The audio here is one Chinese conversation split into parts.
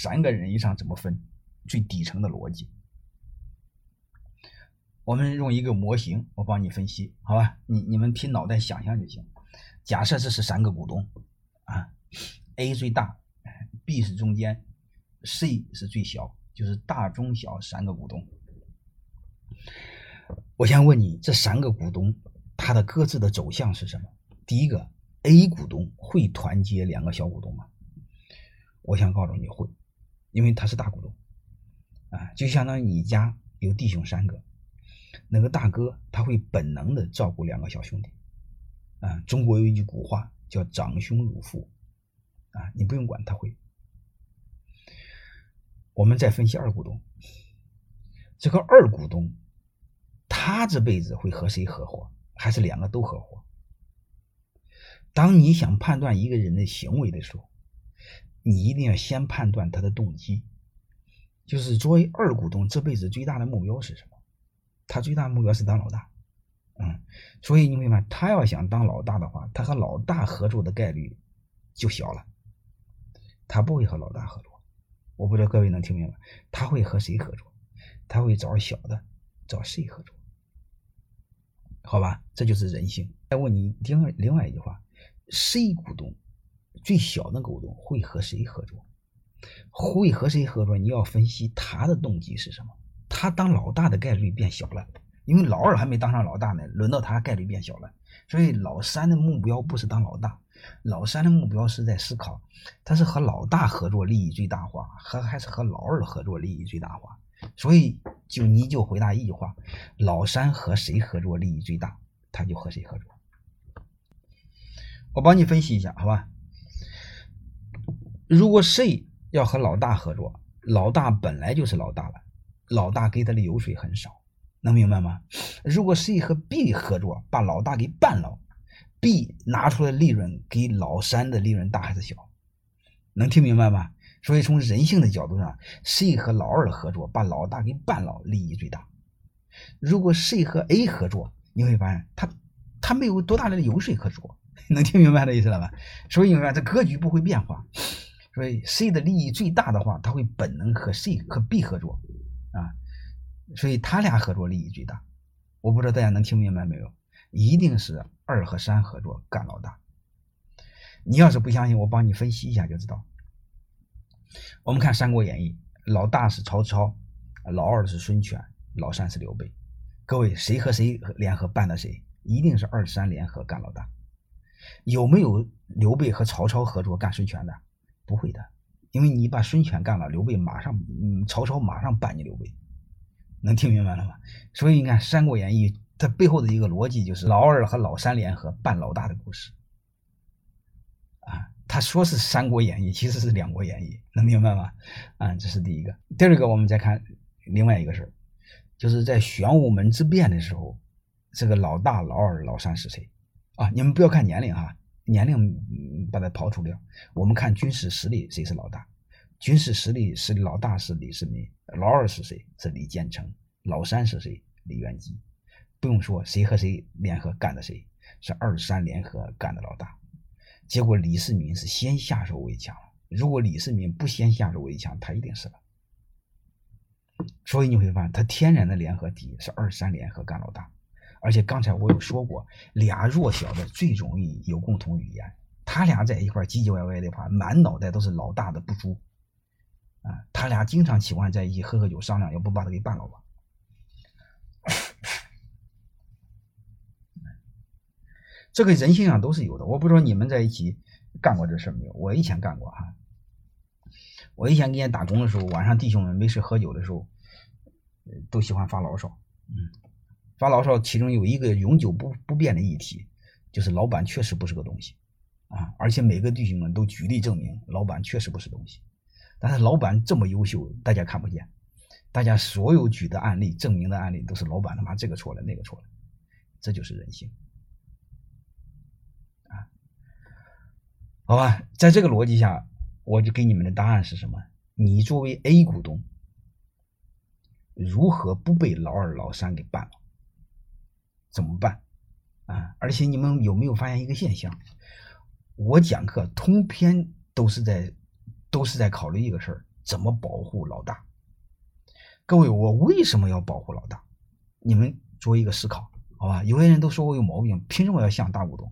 三个人以上怎么分？最底层的逻辑。我们用一个模型，我帮你分析，好吧？你你们凭脑袋想象就行。假设这是三个股东啊，A 最大，B 是中间，C 是最小，就是大中小三个股东。我先问你，这三个股东他的各自的走向是什么？第一个，A 股东会团结两个小股东吗？我想告诉你会，因为他是大股东啊，就相当于你家有弟兄三个，那个大哥他会本能的照顾两个小兄弟啊。中国有一句古话叫“长兄如父”，啊，你不用管他会。我们再分析二股东，这个二股东。他这辈子会和谁合伙，还是两个都合伙？当你想判断一个人的行为的时候，你一定要先判断他的动机。就是作为二股东，这辈子最大的目标是什么？他最大的目标是当老大，嗯，所以你明白，他要想当老大的话，他和老大合作的概率就小了。他不会和老大合作，我不知道各位能听明白？他会和谁合作？他会找小的，找谁合作？好吧，这就是人性。再问你另外另外一句话：C 股东最小的股东会和谁合作？会和谁合作？你要分析他的动机是什么。他当老大的概率变小了，因为老二还没当上老大呢，轮到他概率变小了。所以老三的目标不是当老大，老三的目标是在思考，他是和老大合作利益最大化，和还是和老二合作利益最大化？所以，就你就回答一句话：老三和谁合作利益最大，他就和谁合作。我帮你分析一下，好吧？如果谁要和老大合作，老大本来就是老大了，老大给他的油水很少，能明白吗？如果谁和 B 合作，把老大给办了，B 拿出来利润给老三的利润大还是小？能听明白吗？所以从人性的角度上，谁和老二合作把老大给办了，利益最大。如果谁和 A 合作，你会发现他他没有多大的油水可做，能听明白的意思了吧？所以你看这格局不会变化。所以谁的利益最大的话，他会本能和谁和 B 合作啊？所以他俩合作利益最大。我不知道大家能听明白没有？一定是二和三合作干老大。你要是不相信，我帮你分析一下就知道。我们看《三国演义》，老大是曹操，老二是孙权，老三是刘备。各位，谁和谁联合办的谁？一定是二三联合干老大。有没有刘备和曹操合作干孙权的？不会的，因为你把孙权干了，刘备马上，嗯，曹操马上办你刘备。能听明白了吗？所以你看《三国演义》，它背后的一个逻辑就是老二和老三联合办老大的故事。啊他说是《三国演义》，其实是《两国演义》，能明白吗？啊，这是第一个。第二个，我们再看另外一个事，就是在玄武门之变的时候，这个老大、老二、老三是谁？啊，你们不要看年龄哈，年龄把它刨除掉。我们看军事实力，谁是老大？军事实力是老大是李世民，老二是谁？是李建成，老三是谁？李元吉。不用说，谁和谁联合干的谁？是二三联合干的老大。结果李世民是先下手为强，如果李世民不先下手为强，他一定死了。所以你会发现，他天然的联合体是二三联合干老大。而且刚才我有说过，俩弱小的最容易有共同语言，他俩在一块唧唧歪歪的话，满脑袋都是老大的不足啊。他俩经常喜欢在一起喝喝酒商量，要不把他给办了吧。这个人性上都是有的，我不知道你们在一起干过这事没有？我以前干过哈。我以前给人打工的时候，晚上弟兄们没事喝酒的时候，都喜欢发牢骚。嗯，发牢骚，其中有一个永久不不变的议题，就是老板确实不是个东西啊！而且每个弟兄们都举例证明，老板确实不是东西。但是老板这么优秀，大家看不见。大家所有举的案例、证明的案例，都是老板他妈这个错了，那个错了，这就是人性。好吧，在这个逻辑下，我就给你们的答案是什么？你作为 A 股东，如何不被老二、老三给办了？怎么办？啊！而且你们有没有发现一个现象？我讲课通篇都是在都是在考虑一个事儿，怎么保护老大。各位，我为什么要保护老大？你们做一个思考，好吧？有些人都说我有毛病，凭什么要像大股东？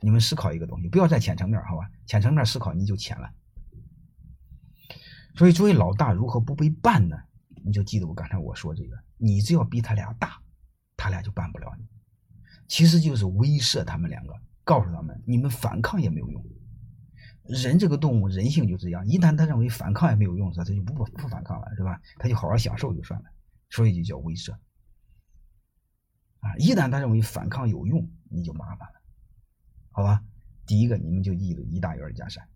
你们思考一个东西，不要在浅层面，好吧？浅层面思考你就浅了。所以作为老大，如何不被办呢？你就记得我刚才我说这个，你只要比他俩大，他俩就办不了你。其实就是威慑他们两个，告诉他们你们反抗也没有用。人这个动物人性就这样，一旦他认为反抗也没有用，他他就不不反抗了，是吧？他就好好享受就算了，所以就叫威慑。啊，一旦他认为反抗有用，你就麻烦了。好吧，第一个你们就记住一大于二加三，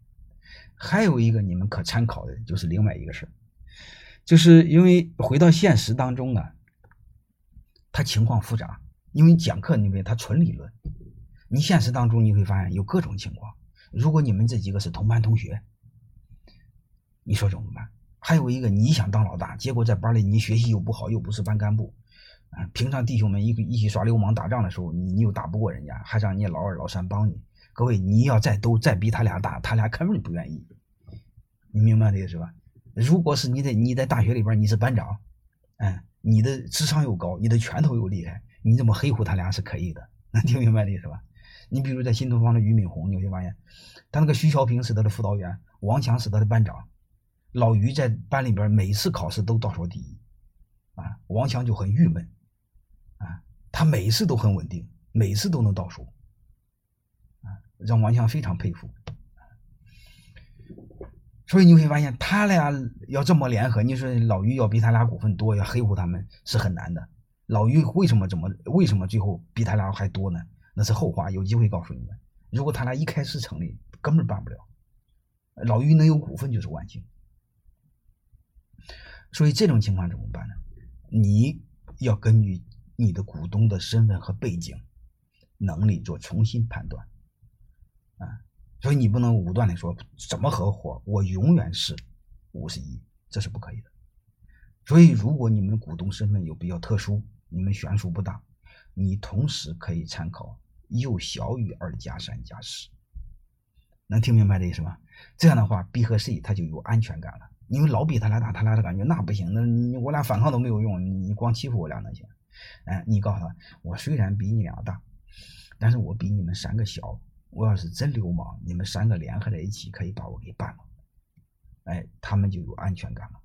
还有一个你们可参考的就是另外一个事就是因为回到现实当中啊，它情况复杂，因为讲课你为它纯理论，你现实当中你会发现有各种情况。如果你们这几个是同班同学，你说怎么办？还有一个你想当老大，结果在班里你学习又不好，又不是班干部。啊，平常弟兄们一一起耍流氓打仗的时候，你你又打不过人家，还让你老二老三帮你。各位，你要再都再比他俩大，他俩根本就不愿意。你明白这个是吧？如果是你在你在大学里边你是班长，嗯，你的智商又高，你的拳头又厉害，你这么黑乎他俩是可以的。能听明白这意思吧？你比如在新东方的俞敏洪，你会发现，他那个徐小平是他的辅导员，王强是他的班长，老于在班里边每次考试都倒数第一，啊，王强就很郁闷。啊，他每一次都很稳定，每次都能倒数，啊，让王强非常佩服。所以你会发现，他俩要这么联合，你说老于要比他俩股份多，要黑乎他们是很难的。老于为什么怎么为什么最后比他俩还多呢？那是后话，有机会告诉你们。如果他俩一开始成立，根本办不了。老于能有股份就是万幸。所以这种情况怎么办呢？你要根据。你的股东的身份和背景、能力做重新判断，啊，所以你不能武断的说怎么合伙，我永远是五十一，这是不可以的。所以，如果你们股东身份有比较特殊，你们悬殊不大，你同时可以参考又小于二加三加十，能听明白这意思吗？这样的话，B 和 C 他就有安全感了，因为老比他俩大，他俩的感觉那不行，那我俩反抗都没有用，你光欺负我俩能行？哎，你告诉他，我虽然比你俩大，但是我比你们三个小。我要是真流氓，你们三个联合在一起，可以把我给办了。哎，他们就有安全感了。